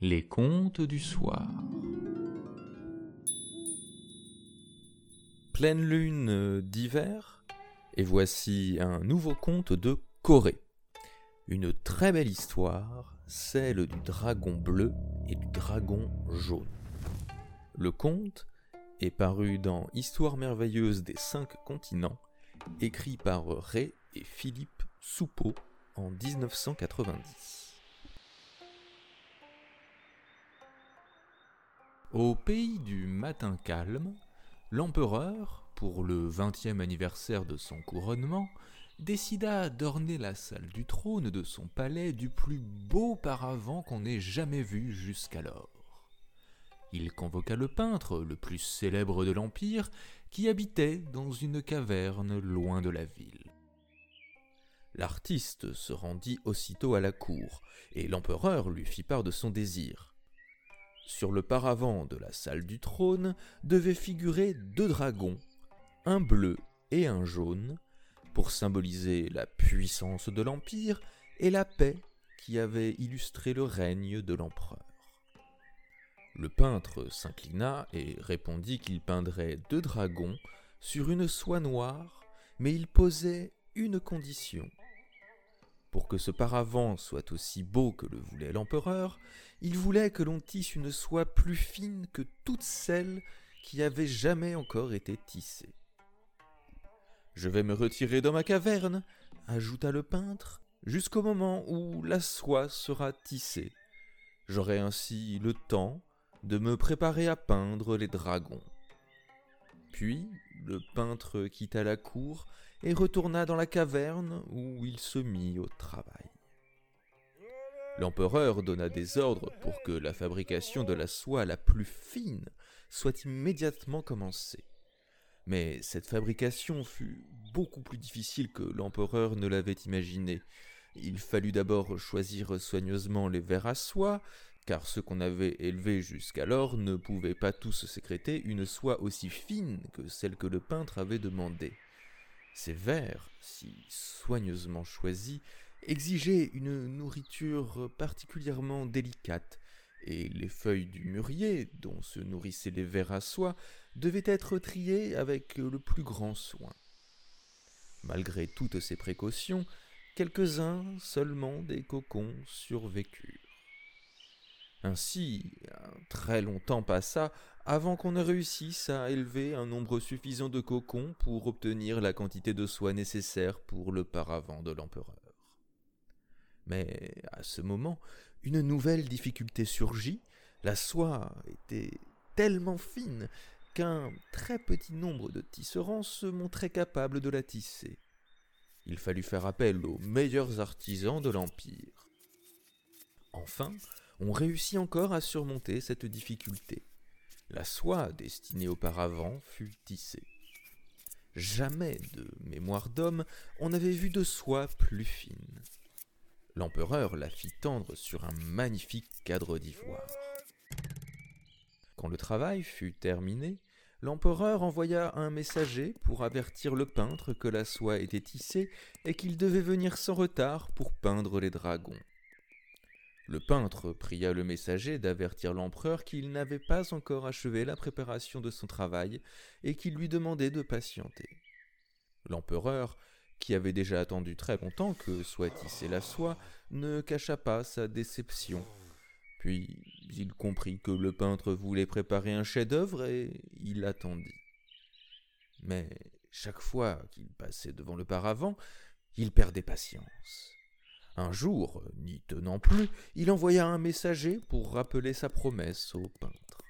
Les contes du soir. Pleine lune d'hiver, et voici un nouveau conte de Corée. Une très belle histoire, celle du dragon bleu et du dragon jaune. Le conte est paru dans Histoire merveilleuse des cinq continents, écrit par Ray et Philippe Soupeau en 1990. Au pays du matin calme, l'empereur, pour le vingtième anniversaire de son couronnement, décida d'orner la salle du trône de son palais du plus beau paravent qu'on ait jamais vu jusqu'alors. Il convoqua le peintre, le plus célèbre de l'Empire, qui habitait dans une caverne loin de la ville. L'artiste se rendit aussitôt à la cour, et l'empereur lui fit part de son désir. Sur le paravent de la salle du trône devaient figurer deux dragons, un bleu et un jaune, pour symboliser la puissance de l'Empire et la paix qui avait illustré le règne de l'empereur. Le peintre s'inclina et répondit qu'il peindrait deux dragons sur une soie noire, mais il posait une condition. Pour que ce paravent soit aussi beau que le voulait l'empereur, il voulait que l'on tisse une soie plus fine que toutes celles qui avaient jamais encore été tissées. Je vais me retirer dans ma caverne, ajouta le peintre, jusqu'au moment où la soie sera tissée. J'aurai ainsi le temps de me préparer à peindre les dragons. Puis le peintre quitta la cour et retourna dans la caverne où il se mit au travail. L'empereur donna des ordres pour que la fabrication de la soie la plus fine soit immédiatement commencée. Mais cette fabrication fut beaucoup plus difficile que l'empereur ne l'avait imaginé. Il fallut d'abord choisir soigneusement les vers à soie, car ceux qu'on avait élevés jusqu'alors ne pouvaient pas tous sécréter une soie aussi fine que celle que le peintre avait demandée. Ces vers, si soigneusement choisis, exigeaient une nourriture particulièrement délicate, et les feuilles du mûrier, dont se nourrissaient les vers à soie, devaient être triées avec le plus grand soin. Malgré toutes ces précautions, quelques-uns seulement des cocons survécurent. Ainsi, très long temps passa avant qu'on ne réussisse à élever un nombre suffisant de cocons pour obtenir la quantité de soie nécessaire pour le paravent de l'empereur. Mais à ce moment, une nouvelle difficulté surgit. La soie était tellement fine qu'un très petit nombre de tisserands se montraient capables de la tisser. Il fallut faire appel aux meilleurs artisans de l'Empire. Enfin, on réussit encore à surmonter cette difficulté. La soie destinée auparavant fut tissée. Jamais, de mémoire d'homme, on n'avait vu de soie plus fine. L'empereur la fit tendre sur un magnifique cadre d'ivoire. Quand le travail fut terminé, l'empereur envoya un messager pour avertir le peintre que la soie était tissée et qu'il devait venir sans retard pour peindre les dragons. Le peintre pria le messager d'avertir l'empereur qu'il n'avait pas encore achevé la préparation de son travail et qu'il lui demandait de patienter. L'empereur, qui avait déjà attendu très longtemps que soit tissée la soie, ne cacha pas sa déception. Puis il comprit que le peintre voulait préparer un chef-d'œuvre et il attendit. Mais chaque fois qu'il passait devant le paravent, il perdait patience. Un jour, n'y tenant plus, il envoya un messager pour rappeler sa promesse au peintre.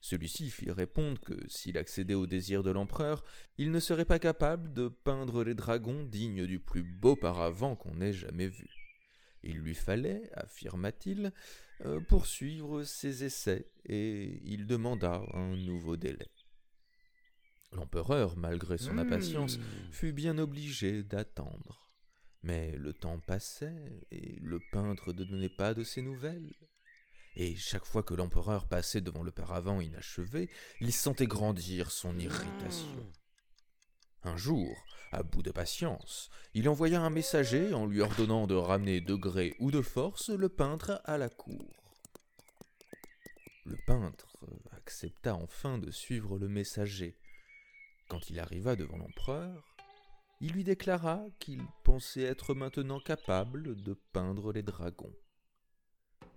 Celui-ci fit répondre que s'il accédait au désir de l'empereur, il ne serait pas capable de peindre les dragons dignes du plus beau paravent qu'on ait jamais vu. Il lui fallait, affirma-t-il, euh, poursuivre ses essais, et il demanda un nouveau délai. L'empereur, malgré son impatience, fut bien obligé d'attendre. Mais le temps passait, et le peintre ne donnait pas de ses nouvelles. Et chaque fois que l'empereur passait devant le paravent inachevé, il sentait grandir son irritation. Un jour, à bout de patience, il envoya un messager en lui ordonnant de ramener de gré ou de force le peintre à la cour. peintre accepta enfin de suivre le messager. Quand il arriva devant l'empereur, il lui déclara qu'il pensait être maintenant capable de peindre les dragons.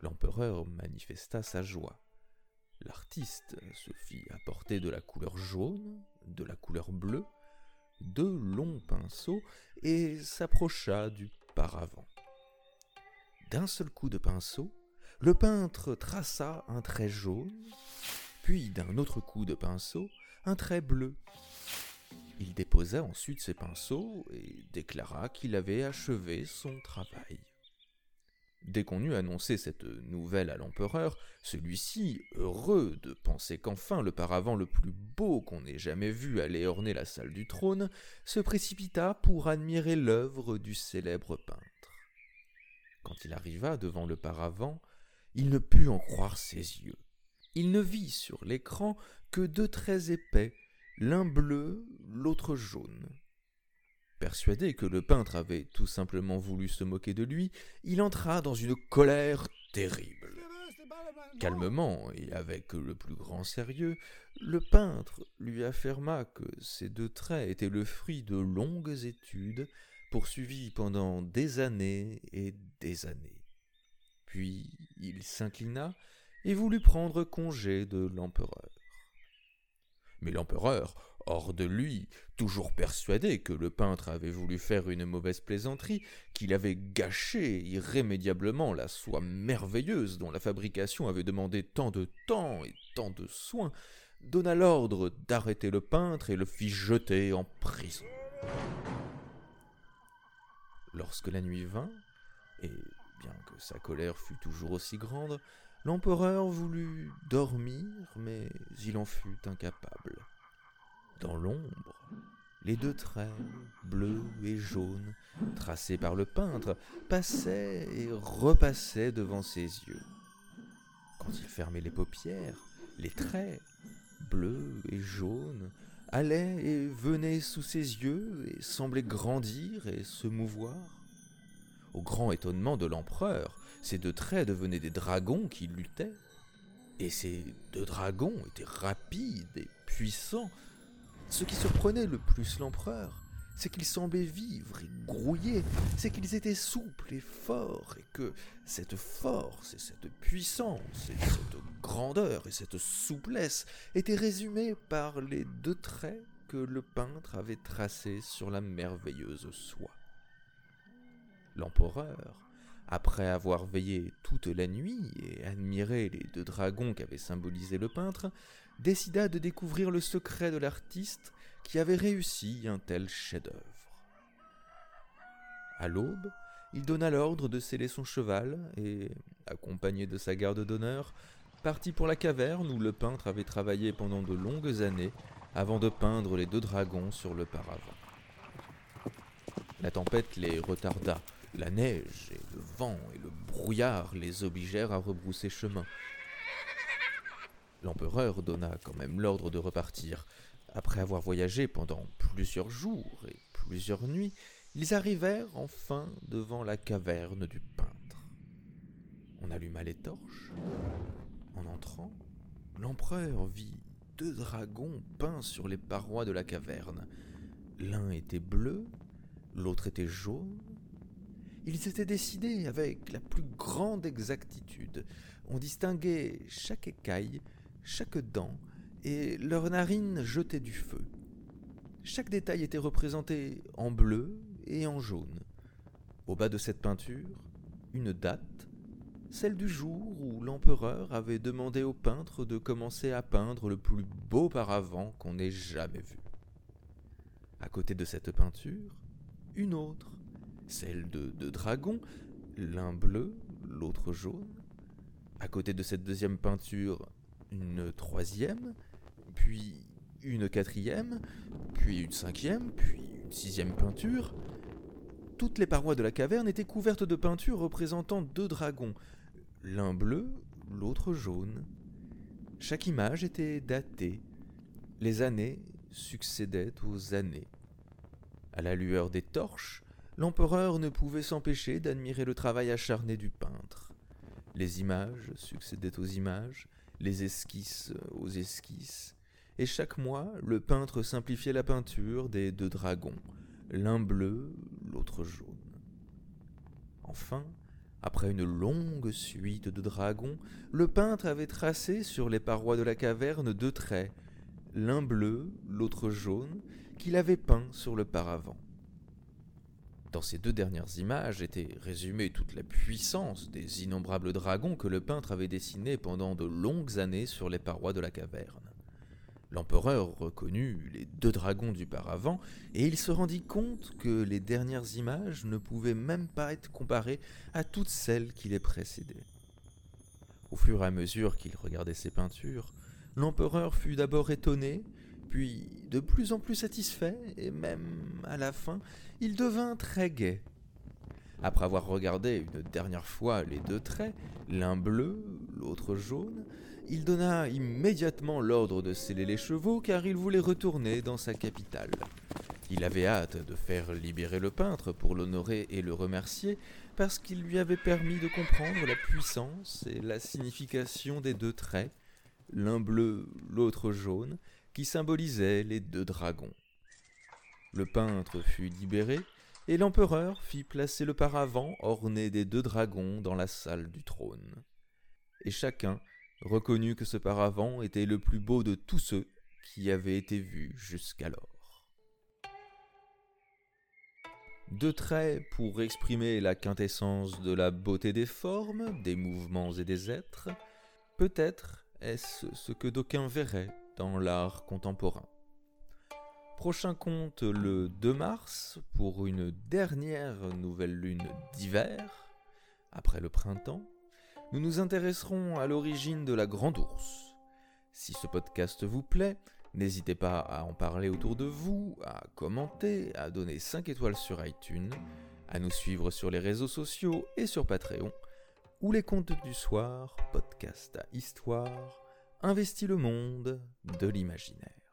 L'empereur manifesta sa joie. L'artiste se fit apporter de la couleur jaune, de la couleur bleue, deux longs pinceaux et s'approcha du paravent. D'un seul coup de pinceau, le peintre traça un trait jaune, puis d'un autre coup de pinceau, un trait bleu. Il déposa ensuite ses pinceaux et déclara qu'il avait achevé son travail. Dès qu'on eut annoncé cette nouvelle à l'empereur, celui-ci, heureux de penser qu'enfin le paravent le plus beau qu'on ait jamais vu allait orner la salle du trône, se précipita pour admirer l'œuvre du célèbre peintre. Quand il arriva devant le paravent, il ne put en croire ses yeux. Il ne vit sur l'écran que deux traits épais, l'un bleu, l'autre jaune. Persuadé que le peintre avait tout simplement voulu se moquer de lui, il entra dans une colère terrible. Calmement et avec le plus grand sérieux, le peintre lui affirma que ces deux traits étaient le fruit de longues études poursuivies pendant des années et des années. Puis il s'inclina et voulut prendre congé de l'empereur. Mais l'empereur, hors de lui, toujours persuadé que le peintre avait voulu faire une mauvaise plaisanterie, qu'il avait gâché irrémédiablement la soie merveilleuse dont la fabrication avait demandé tant de temps et tant de soins, donna l'ordre d'arrêter le peintre et le fit jeter en prison. Lorsque la nuit vint, et bien que sa colère fût toujours aussi grande, l'empereur voulut dormir, mais il en fut incapable. Dans l'ombre, les deux traits, bleus et jaunes, tracés par le peintre, passaient et repassaient devant ses yeux. Quand il fermait les paupières, les traits, bleus et jaunes, allaient et venaient sous ses yeux et semblaient grandir et se mouvoir. Au grand étonnement de l'empereur, ces deux traits devenaient des dragons qui luttaient. Et ces deux dragons étaient rapides et puissants, ce qui surprenait le plus l'empereur, c'est qu'ils semblaient vivre et grouiller, c'est qu'ils étaient souples et forts, et que cette force et cette puissance et cette grandeur et cette souplesse étaient résumées par les deux traits que le peintre avait tracés sur la merveilleuse soie. L'empereur, après avoir veillé toute la nuit et admiré les deux dragons qu'avait symbolisé le peintre, décida de découvrir le secret de l'artiste qui avait réussi un tel chef-d'œuvre. À l'aube, il donna l'ordre de sceller son cheval et, accompagné de sa garde d'honneur, partit pour la caverne où le peintre avait travaillé pendant de longues années avant de peindre les deux dragons sur le paravent. La tempête les retarda, la neige et le vent et le brouillard les obligèrent à rebrousser chemin. L'empereur donna quand même l'ordre de repartir. Après avoir voyagé pendant plusieurs jours et plusieurs nuits, ils arrivèrent enfin devant la caverne du peintre. On alluma les torches. En entrant, l'empereur vit deux dragons peints sur les parois de la caverne. L'un était bleu, l'autre était jaune. Ils étaient décidés avec la plus grande exactitude. On distinguait chaque écaille chaque dent, et leurs narines jetaient du feu. Chaque détail était représenté en bleu et en jaune. Au bas de cette peinture, une date, celle du jour où l'empereur avait demandé au peintre de commencer à peindre le plus beau paravent qu'on ait jamais vu. À côté de cette peinture, une autre, celle de deux dragons, l'un bleu, l'autre jaune. À côté de cette deuxième peinture, une troisième, puis une quatrième, puis une cinquième, puis une sixième peinture. Toutes les parois de la caverne étaient couvertes de peintures représentant deux dragons, l'un bleu, l'autre jaune. Chaque image était datée. Les années succédaient aux années. À la lueur des torches, l'empereur ne pouvait s'empêcher d'admirer le travail acharné du peintre. Les images succédaient aux images, les esquisses aux esquisses, et chaque mois le peintre simplifiait la peinture des deux dragons, l'un bleu, l'autre jaune. Enfin, après une longue suite de dragons, le peintre avait tracé sur les parois de la caverne deux traits, l'un bleu, l'autre jaune, qu'il avait peints sur le paravent. Dans ces deux dernières images était résumée toute la puissance des innombrables dragons que le peintre avait dessinés pendant de longues années sur les parois de la caverne. L'empereur reconnut les deux dragons du paravent, et il se rendit compte que les dernières images ne pouvaient même pas être comparées à toutes celles qui les précédaient. Au fur et à mesure qu'il regardait ces peintures, l'empereur fut d'abord étonné, puis de plus en plus satisfait, et même à la fin, il devint très gai. Après avoir regardé une dernière fois les deux traits, l'un bleu, l'autre jaune, il donna immédiatement l'ordre de sceller les chevaux car il voulait retourner dans sa capitale. Il avait hâte de faire libérer le peintre pour l'honorer et le remercier parce qu'il lui avait permis de comprendre la puissance et la signification des deux traits, l'un bleu, l'autre jaune, qui symbolisaient les deux dragons. Le peintre fut libéré, et l'empereur fit placer le paravent orné des deux dragons dans la salle du trône. Et chacun reconnut que ce paravent était le plus beau de tous ceux qui avaient été vus jusqu'alors. Deux traits pour exprimer la quintessence de la beauté des formes, des mouvements et des êtres, peut-être est-ce ce que d'aucuns verraient dans l'art contemporain. Prochain compte le 2 mars pour une dernière nouvelle lune d'hiver, après le printemps. Nous nous intéresserons à l'origine de la grande ours. Si ce podcast vous plaît, n'hésitez pas à en parler autour de vous, à commenter, à donner 5 étoiles sur iTunes, à nous suivre sur les réseaux sociaux et sur Patreon, où les contes du soir, podcast à histoire, investit le monde de l'imaginaire.